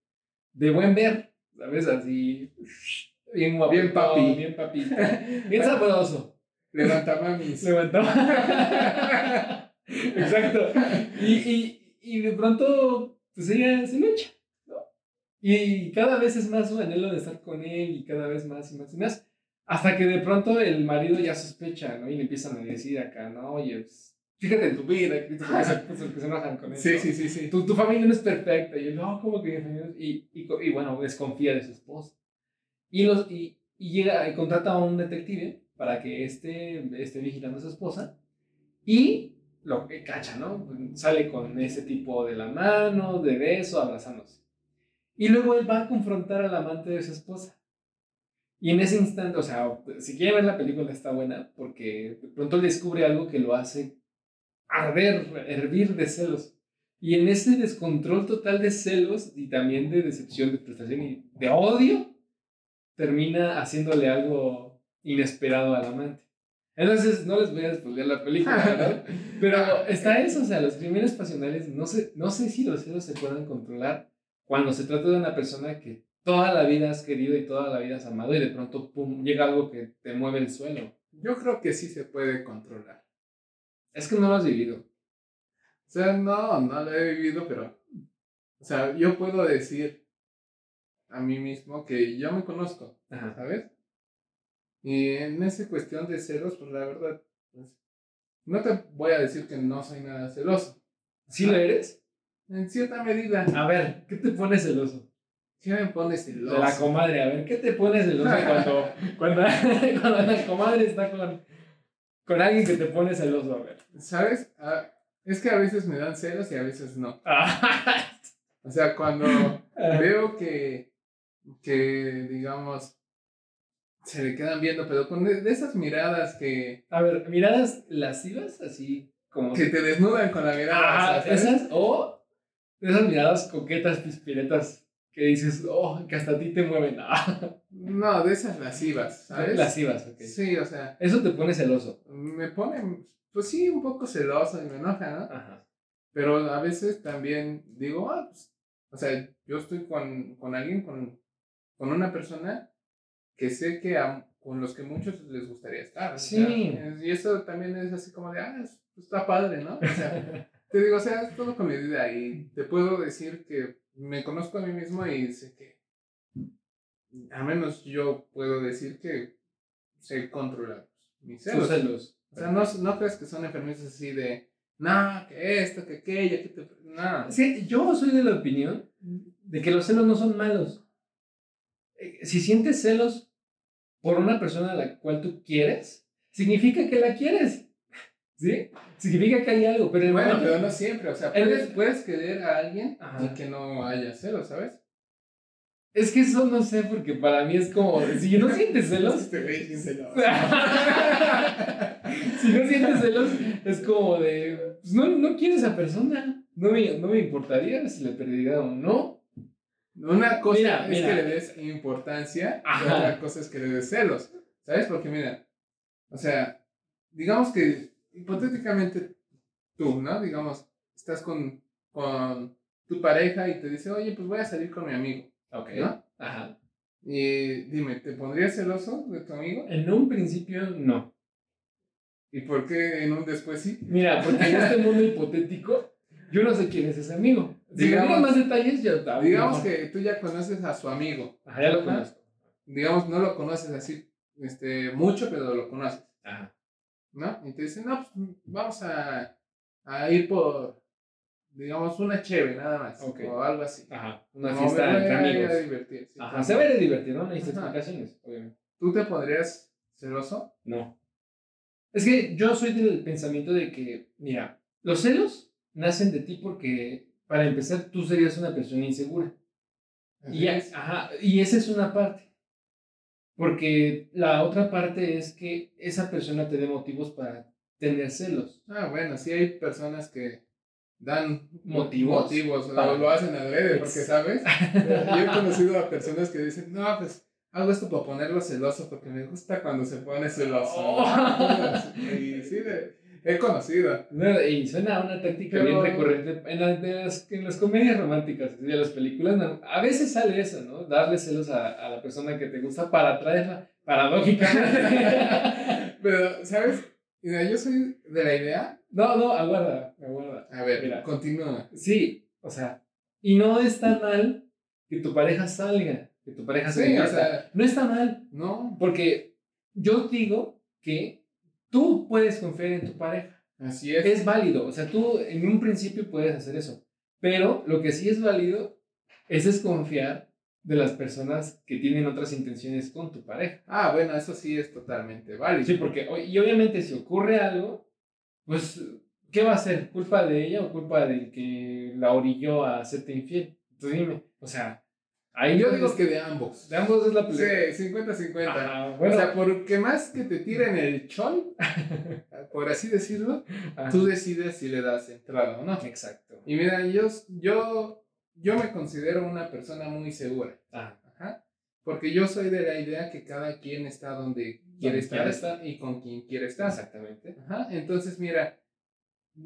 de buen ver, ¿sabes? Así, bien guapo, Bien papi. bien papito, bien sabroso. Levantaba mis... Levantaba. Exacto. Y, y, y de pronto, pues ella se lo echa, ¿no? Y cada vez es más su anhelo de estar con él y cada vez más y más y más. Hasta que de pronto el marido ya sospecha, ¿no? Y le empiezan a decir acá, ¿no? Oye, pues, fíjate en tu vida, que se, que se enojan con él. Sí, sí, sí, sí. Tu, tu familia no es perfecta. Y él, no, ¿cómo que mi familia no es-?" y, y, y bueno, desconfía de su esposa. Y, los, y, y llega y contrata a un detective para que esté, esté vigilando a su esposa. Y lo que cacha, ¿no? Sale con ese tipo de la mano, de beso, abrazándose. Y luego él va a confrontar al amante de su esposa. Y en ese instante, o sea, si quiere ver la película está buena, porque de pronto descubre algo que lo hace arder, hervir de celos. Y en ese descontrol total de celos y también de decepción, de frustración y de odio, termina haciéndole algo inesperado al amante. Entonces, no les voy a spoiler la película. Pero está eso, o sea, los crímenes pasionales, no sé, no sé si los celos se puedan controlar cuando se trata de una persona que toda la vida has querido y toda la vida has amado y de pronto, pum, llega algo que te mueve el suelo. Yo creo que sí se puede controlar. Es que no lo has vivido. O sea, no, no lo he vivido, pero. O sea, yo puedo decir a mí mismo que yo me conozco, Ajá. ¿sabes? Y en esa cuestión de celos, pues la verdad, pues, no te voy a decir que no soy nada celoso. ¿Sí lo eres? En cierta medida, A ver, ¿qué te pone celoso? ¿Qué me pone celoso? De la comadre, a ver, ¿qué te pone celoso cuando, cuando, cuando la comadre está con, con alguien que te pone celoso? A ver. ¿Sabes? Ah, es que a veces me dan celos y a veces no. Ah. O sea, cuando veo que, que, digamos, se le quedan viendo, pero con de, esas miradas que, A ver, miradas lascivas, así como... que te desnudan con la mirada. Ajá, o sea, esas, o esas miradas coquetas, pispiretas, que dices, oh, que hasta a ti te mueven. Ah, No, de esas lascivas, ¿sabes? lascivas, ok. Sí, o sea, Eso te pone celoso. me pone, pues sí, un poco celoso y me enoja, ¿no? Ajá. Pero a veces también digo, ah, pues, o sea, yo estoy con, con alguien, con, con una persona que sé que a- con los que muchos les gustaría estar. Sí. y eso también es así como de, ah, es- está padre, ¿no? O sea, te digo, o sea, es todo con medida y te puedo decir que me conozco a mí mismo y sé que, al menos yo puedo decir que sé controlar mis celos. celos. O sea, no, no crees que son enfermizos así de, no, que esto, que aquello, que te... No. Sí, yo soy de la opinión de que los celos no son malos. Eh, Si sientes celos por una persona a la cual tú quieres, significa que la quieres. ¿Sí? Significa que hay algo, pero Bueno, momento- pero no siempre, o sea, El- puedes, puedes querer a alguien Ajá. y que no haya celos, ¿sabes? Es que eso no sé, porque para mí es como, si no sientes celos, Este si no sientes celos, es como de, pues no, no quiero a esa persona. No me, no me importaría si le perdiera o no. Una cosa Mira, es mira. que le des importancia y Ajá. otra cosa es que le des celos, ¿sabes? Porque mira, o sea, digamos que hipotéticamente tú, ¿no? Digamos, estás con, con tu pareja y te dice, oye, pues voy a salir con mi amigo, Ok. ¿no? Ajá. Y dime, ¿te pondrías celoso de tu amigo? En un principio, no. ¿Y por qué en un después sí? Mira, porque en este mundo hipotético, yo no sé quién es ese amigo. Si Digamos- me más detalles, yo estaba. Digamos que tú ya conoces a su amigo. Ajá, ya lo conozco. Digamos, no lo conoces así este, mucho, pero lo conoces, Ajá. ¿No? Y te dicen, no, pues vamos a, a ir por, digamos, una cheve nada más. Ok. O algo así. Ajá. Una No, fiesta entre amigos. a divertir, sí, Ajá. Se va a ir a divertir, ¿no? Necesitas explicaciones, obviamente. ¿Tú te pondrías celoso? No. Es que yo soy del pensamiento de que, mira, los celos nacen de ti porque, para empezar, tú serías una persona insegura. Y, ajá, y esa es una parte. Porque la otra parte es que esa persona te dé motivos para tener celos. Ah, bueno, sí hay personas que dan ¿Motivos? motivos Para- o lo hacen adrede, porque, ¿sabes? Yo he conocido a personas que dicen, no, pues hago esto para ponerlo celoso porque me gusta cuando se pone celoso. Oh. Y sí, de- he conocido. No, Y suena a una táctica Pero- bien recurrente en, la- de las, en las comedias románticas, de las películas. no, a veces sale eso, ¿no? Darle celos a, a la persona que te gusta para atraerla, paradójicamente. Pero, ¿sabes? Yo soy de la idea. no, no, aguarda, aguarda. A ver, Mira. continúa. Sí, o sea, y no está mal que tu pareja salga, que tu pareja se Sí, o sea, No está mal, no, porque yo digo que tú puedes confiar en tu pareja. así es. Es válido, o sea, tú en un principio puedes hacer eso, pero lo que sí es válido es desconfiar de las personas que tienen otras intenciones con tu pareja. Ah, bueno, eso sí es totalmente válido. Sí, porque, y obviamente si ocurre algo, pues, ¿qué va a ser? ¿Culpa de ella o culpa del que la orilló a hacerte infiel? Tú dime, o sea, ahí Yo digo que de ambos. de ambos es la pelea. Sí, 50-50. Ajá, bueno, O sea, porque más que te tiren el chol, por así decirlo, ajá. tú decides si le das entrada o no. Exacto. Y mira, yo, yo, yo me considero una persona muy segura. Ah, Ajá. Porque yo soy de la idea que cada quien está donde quiere estar, y con quien quiere estar. exactamente. Ajá. Entonces, mira,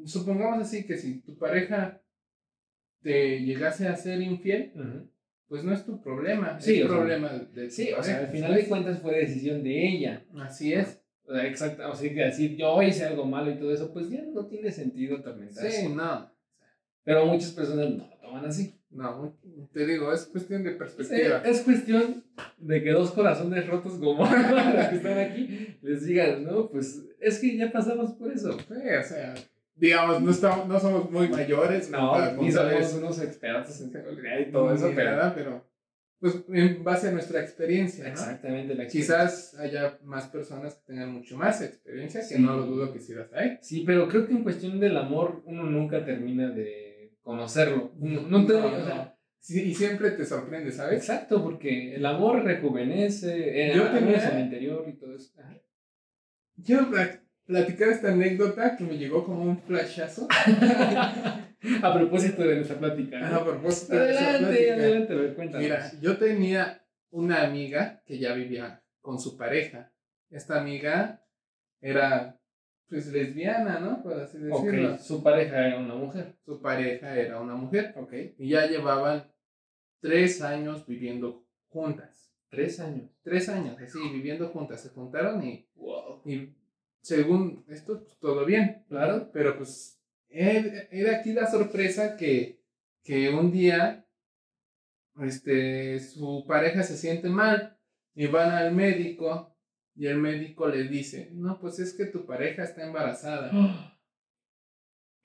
supongamos así que si tu pareja te llegase a ser infiel. Pues no es tu problema, Sí, es o sea, problema de Sí, o sea, pareja, al final de ¿sabes? cuentas fue decisión de ella. Así es. O sea, exacto, o sea, que decir yo hice algo malo y todo eso, pues ya no tiene sentido atormentarse. Sí, no. Pero muchas personas no lo toman así. No, te digo, es cuestión de Sí, perspectiva. es cuestión de que dos corazones rotos como los que están aquí les digan, no, pues es que ya pasamos por eso. Sí, o sea, digamos, no, estamos, no somos muy mayores. No, ni somos unos expertos en sexualidad y todo eso, pero nada, pero pues en base a nuestra experiencia, ¿no? exactamente la experiencia. Quizás haya más personas que tengan mucho más experiencia, que Sí. no lo dudo que sí las hay. Sí, pero creo que en cuestión del amor uno nunca termina de conocerlo. Uno- no te- No, o sea, no. Sí, y siempre te sorprende, ¿sabes? Exacto, porque el amor rejuvenece, eh, Yo tenía- en el interior y todo eso. Ajá. Pla- platicar esta anécdota que me llegó como un flashazo. A propósito de nuestra plática. ¿no? A propósito de adelante, plática. adelante, a ver, cuéntanos. Mira, yo tenía una amiga que ya vivía con su pareja. Esta amiga era, pues, lesbiana, ¿no? Por así decirlo. ok, su pareja era una mujer. Su pareja era una mujer. Ok, Y ya llevaban tres años viviendo juntas. tres años. Tres años, así, viviendo juntas. Se juntaron y, Wow. y según esto, pues, todo bien. Claro. Pero pues era aquí la sorpresa que, que un día este, su pareja se siente mal y van al médico y el médico le dice, no, pues es que tu pareja está embarazada.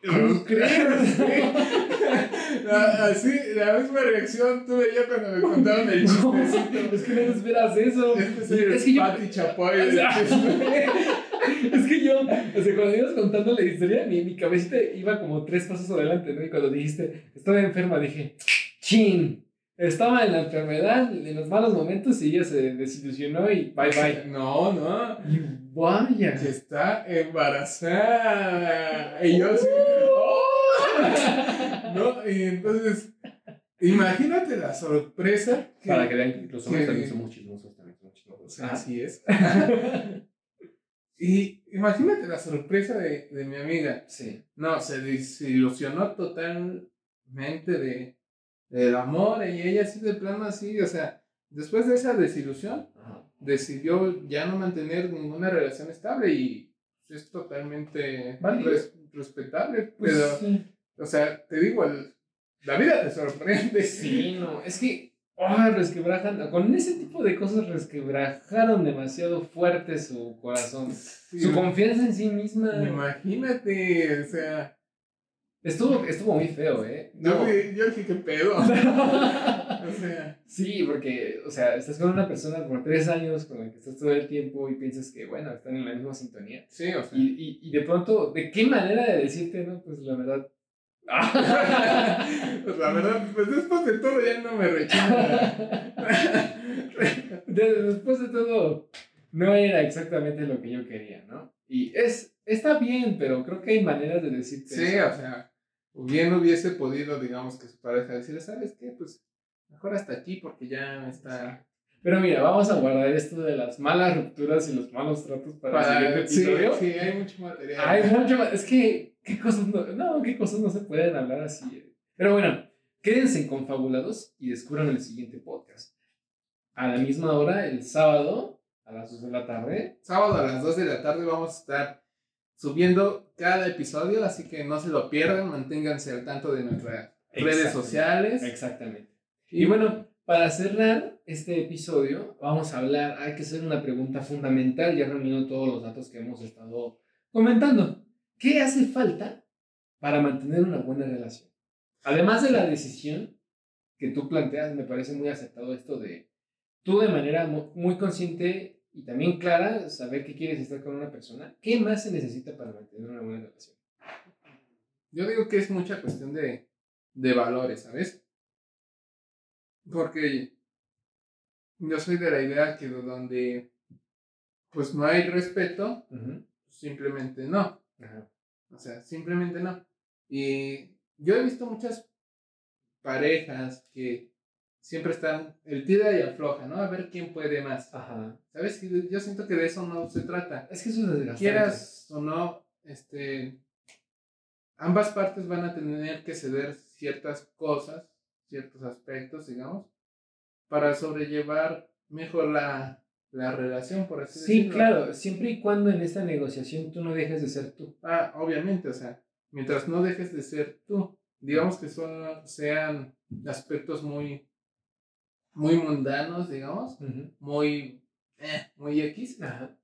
¿Cómo crees? La- Así, la misma reacción tuve yo cuando me contaron el chistecito. es que no esperas eso. Este es el Es que yo- Chapoy. Es que yo, o sea, cuando ibas contando la historia, mi, mi cabecita iba como tres pasos adelante, ¿no? Y cuando dijiste, estaba enferma, dije, chin, estaba en la enfermedad, en los malos momentos, y ella se desilusionó y bye bye. No, no. Y vaya. que está embarazada. Y yo así, ¡oh! ¿No? Y entonces, imagínate la sorpresa. Que, Para que vean que los hombres que- también somos chismosos, también somos chismosos. Así es. Y imagínate la sorpresa de, de mi amiga. Sí. No, se desilusionó totalmente de, del amor y ella así de plano así, o sea, después de esa desilusión, Ajá. decidió ya no mantener ninguna relación estable y es totalmente res- respetable. Pues, pero, sí. o sea, te digo, el- la vida te sorprende. Sí, no, es que, ah, resquebrajan, con ese tipo de cosas resquebrajaron demasiado fuerte su corazón, Sí, su confianza en sí misma. Imagínate, o sea, Estuvo, estuvo muy feo, ¿eh? No. yo dije, ¿qué pedo? o sea, sí, porque, o sea, estás con una persona por tres años con la que estás todo el tiempo y piensas que, bueno, están en la misma sintonía. sí, o sea. Y, y, y de pronto, ¿de qué manera de decirte, no? Pues la verdad. pues la verdad, pues después de todo ya no me rechina. De- después de todo, no era exactamente lo que yo quería, ¿no? Y es, está bien, pero creo que hay maneras de decirte Sí, eso. o sea, bien hubiese podido, digamos, que su pareja decirle, ¿sabes qué? Pues mejor hasta aquí porque ya está... Pero mira, vamos a guardar esto de las malas rupturas y los malos tratos para, el siguiente sí, episodio. sí, hay mucho material. Hay mucho. Es que, ¿qué cosas no? No, ¿qué cosas no se pueden hablar así? Pero bueno, quédense confabulados y descubran el siguiente podcast. A la misma hora, el sábado, a las 2 de la tarde. Sábado a las 2 de la tarde vamos a estar subiendo cada episodio, así que no se lo pierdan, manténganse al tanto de nuestras redes sociales. Exactamente. Y bueno, para cerrar este episodio, vamos a hablar, hay que hacer una pregunta fundamental, ya reuniendo todos los datos que hemos estado comentando. ¿Qué hace falta para mantener una buena relación? Además de la decisión que tú planteas, me parece muy acertado esto de tú de manera mu- muy consciente y también clara, saber que quieres estar con una persona. ¿Qué más se necesita para mantener una buena relación? Yo digo que es mucha cuestión de, de valores, ¿sabes? Porque yo soy de la idea que donde pues no hay respeto, simplemente no. Ajá. O sea, simplemente no. Y yo he visto muchas parejas que siempre están el tira y afloja, ¿no? A ver quién puede más. Ajá. ¿Sabes? Yo siento que de eso no se trata. Es que eso es desgastante. Quieras o no, este, ambas partes van a tener que ceder ciertas cosas, ciertos aspectos, digamos, para sobrellevar mejor la, la relación, por así Sí, decirlo. claro, siempre y cuando en esta negociación tú no dejes de ser tú. Ah, obviamente, o sea, mientras no dejes de ser tú, digamos que son, sean aspectos muy, muy mundanos, digamos, muy, eh, muy X, Ajá.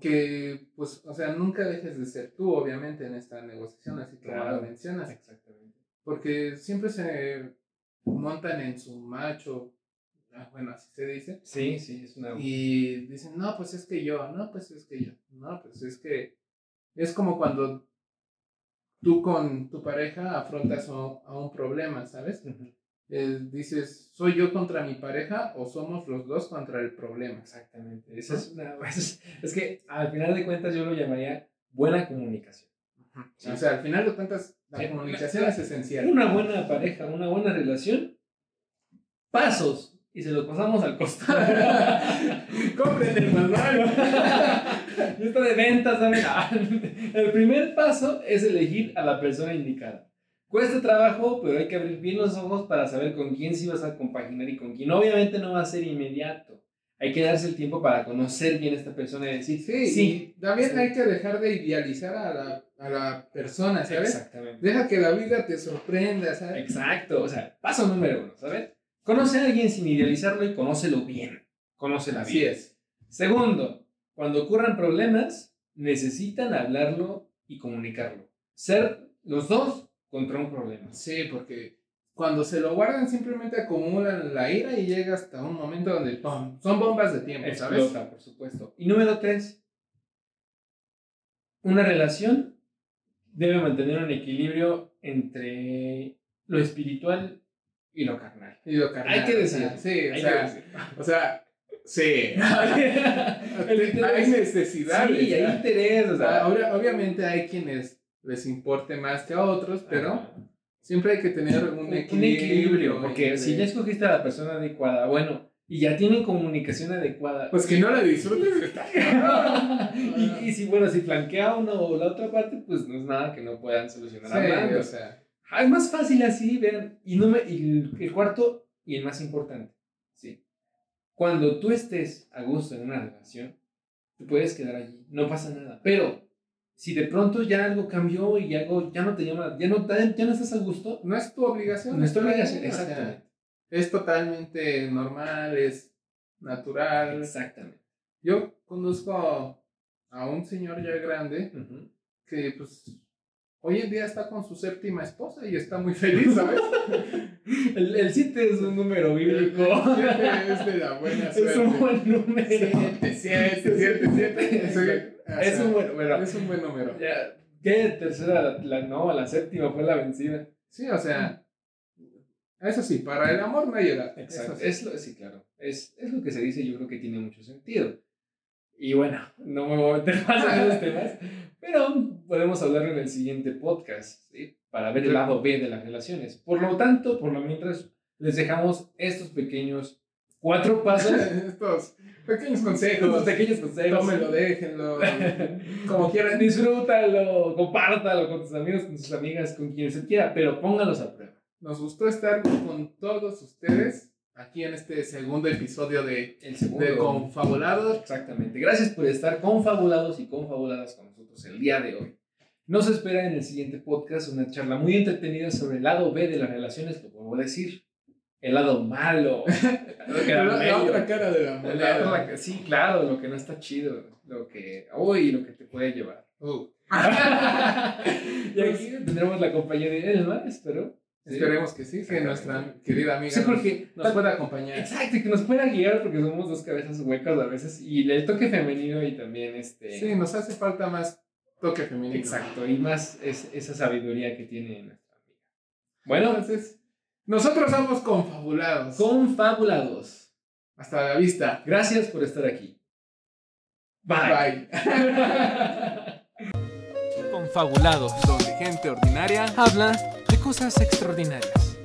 que, pues, o sea, nunca dejes de ser tú, obviamente, en esta negociación, así como Claro. lo mencionas, Exactamente. porque siempre se montan en su macho, ah, bueno, así se dice, Sí, sí, es una... y dicen, no, pues es que yo, no, pues es que yo, no, pues es que es como cuando tú con tu pareja afrontas a un problema, ¿sabes? Eh, dices, ¿soy yo contra mi pareja o somos los dos contra el problema? Exactamente. Esa es, una, es, es que al final de cuentas yo lo llamaría buena comunicación. Sí. O sea, al final de cuentas, la Sí. comunicación es esencial. Una buena pareja, una buena relación, pasos y se los pasamos al costado. Compren el manual. Esto de ventas, ¿saben? El primer paso es elegir a la persona indicada. Cuesta trabajo, pero hay que abrir bien los ojos para saber con quién sí vas a compaginar y con quién. Obviamente no va a ser inmediato. Hay que darse el tiempo para conocer bien a esta persona y decir, Sí, sí, también sí. hay que dejar de idealizar a la, a la persona, ¿sabes? exactamente. Deja que la vida te sorprenda, ¿sabes? Exacto, o sea, paso número uno, ¿sabes? Conoce a alguien sin idealizarlo y conócelo bien. Conócela Así bien. es. Segundo, cuando ocurran problemas, necesitan hablarlo y comunicarlo. Ser los dos contra un problema. Sí, porque cuando se lo guardan simplemente acumulan la ira y llega hasta un momento donde ¡pum! son bombas de tiempo, ¿sabes? Explota, por supuesto. Y número tres, una relación debe mantener un equilibrio entre lo espiritual y lo carnal. Y lo carnal, Hay que decir. Sí, o sea, o sea, sí. Hay necesidades. Sí, hay interés, o sea, obvia- obviamente hay quienes les importe más que a otros, pero Ajá. siempre hay que tener un un equilibrio. equilibrio, porque si ya escogiste a la persona adecuada, bueno, y ya tienen comunicación adecuada. Pues que no la disfrutes. está y, y si, bueno, si flanquea uno o la otra parte, pues no es nada que no puedan solucionar Sí, hablando. o sea, Ah, es más fácil así, vean. Y, no me, y el, cuarto y el más importante, sí. Cuando tú estés a gusto en una relación, te puedes quedar allí, no pasa nada. Pero si de pronto ya algo cambió y algo ya no te llama, ya no, ya no estás a gusto, no es tu obligación. no es tu obligación, exactamente. Es totalmente normal, es natural. Exactamente. Yo conozco a un señor ya grande Ujú. que pues hoy en día está con su séptima esposa y está muy feliz, ¿sabes? El, el 7 es un número bíblico. El es de la buena es suerte. un buen número. Siete, siete, siete, siete. Soy- o Es sea, un buen número. Es un buen número. Ya, ¿Qué tercera? La, la- no, la séptima fue la vencida. Sí, o sea, eso sí, para el amor no hay edad. Exacto. Sí. Es lo, sí, claro. Es, es lo que se dice, yo creo que tiene mucho sentido. Y bueno, no me voy a meter más en esos temas, pero podemos hablarlo en el siguiente podcast, ¿sí? Para ver el lado B de las relaciones. Por lo tanto, por lo mientras, les dejamos estos pequeños cuatro pasos, Estos pequeños consejos. estos pequeños consejos. Tómenlo, déjenlo. como quieran. Disfrútalo, compártalo con tus amigos, con tus amigas, con quien se quiera, pero póngalos a prueba. Nos gustó estar con todos ustedes aquí en este segundo episodio de, El segundo. de Confabulados. Exactamente. Gracias por estar confabulados y confabuladas con nosotros el día de hoy. Nos espera en el siguiente podcast una charla muy entretenida sobre el lado B de las relaciones, lo puedo decir. El lado malo. La, la otra cara de la moneda. sí, claro, lo que no está chido. Lo que. Uy, lo que te puede llevar. Uh, y aquí tendremos la compañía de Elma, espero. Sí. Esperemos que sí, que nuestra querida amiga Sí, porque nos, nos pueda acompañar. Exacto, y que nos pueda guiar porque somos dos cabezas huecas a veces y el toque femenino y también este... Sí, nos hace falta más toque femenino. Exacto, y más es, esa sabiduría que tiene nuestra amiga. Bueno, Entonces, nosotros somos confabulados. confabulados. Hasta la vista. Gracias por estar aquí. Bye. Bye. Confabulados, Donde gente ordinaria habla de cosas extraordinarias.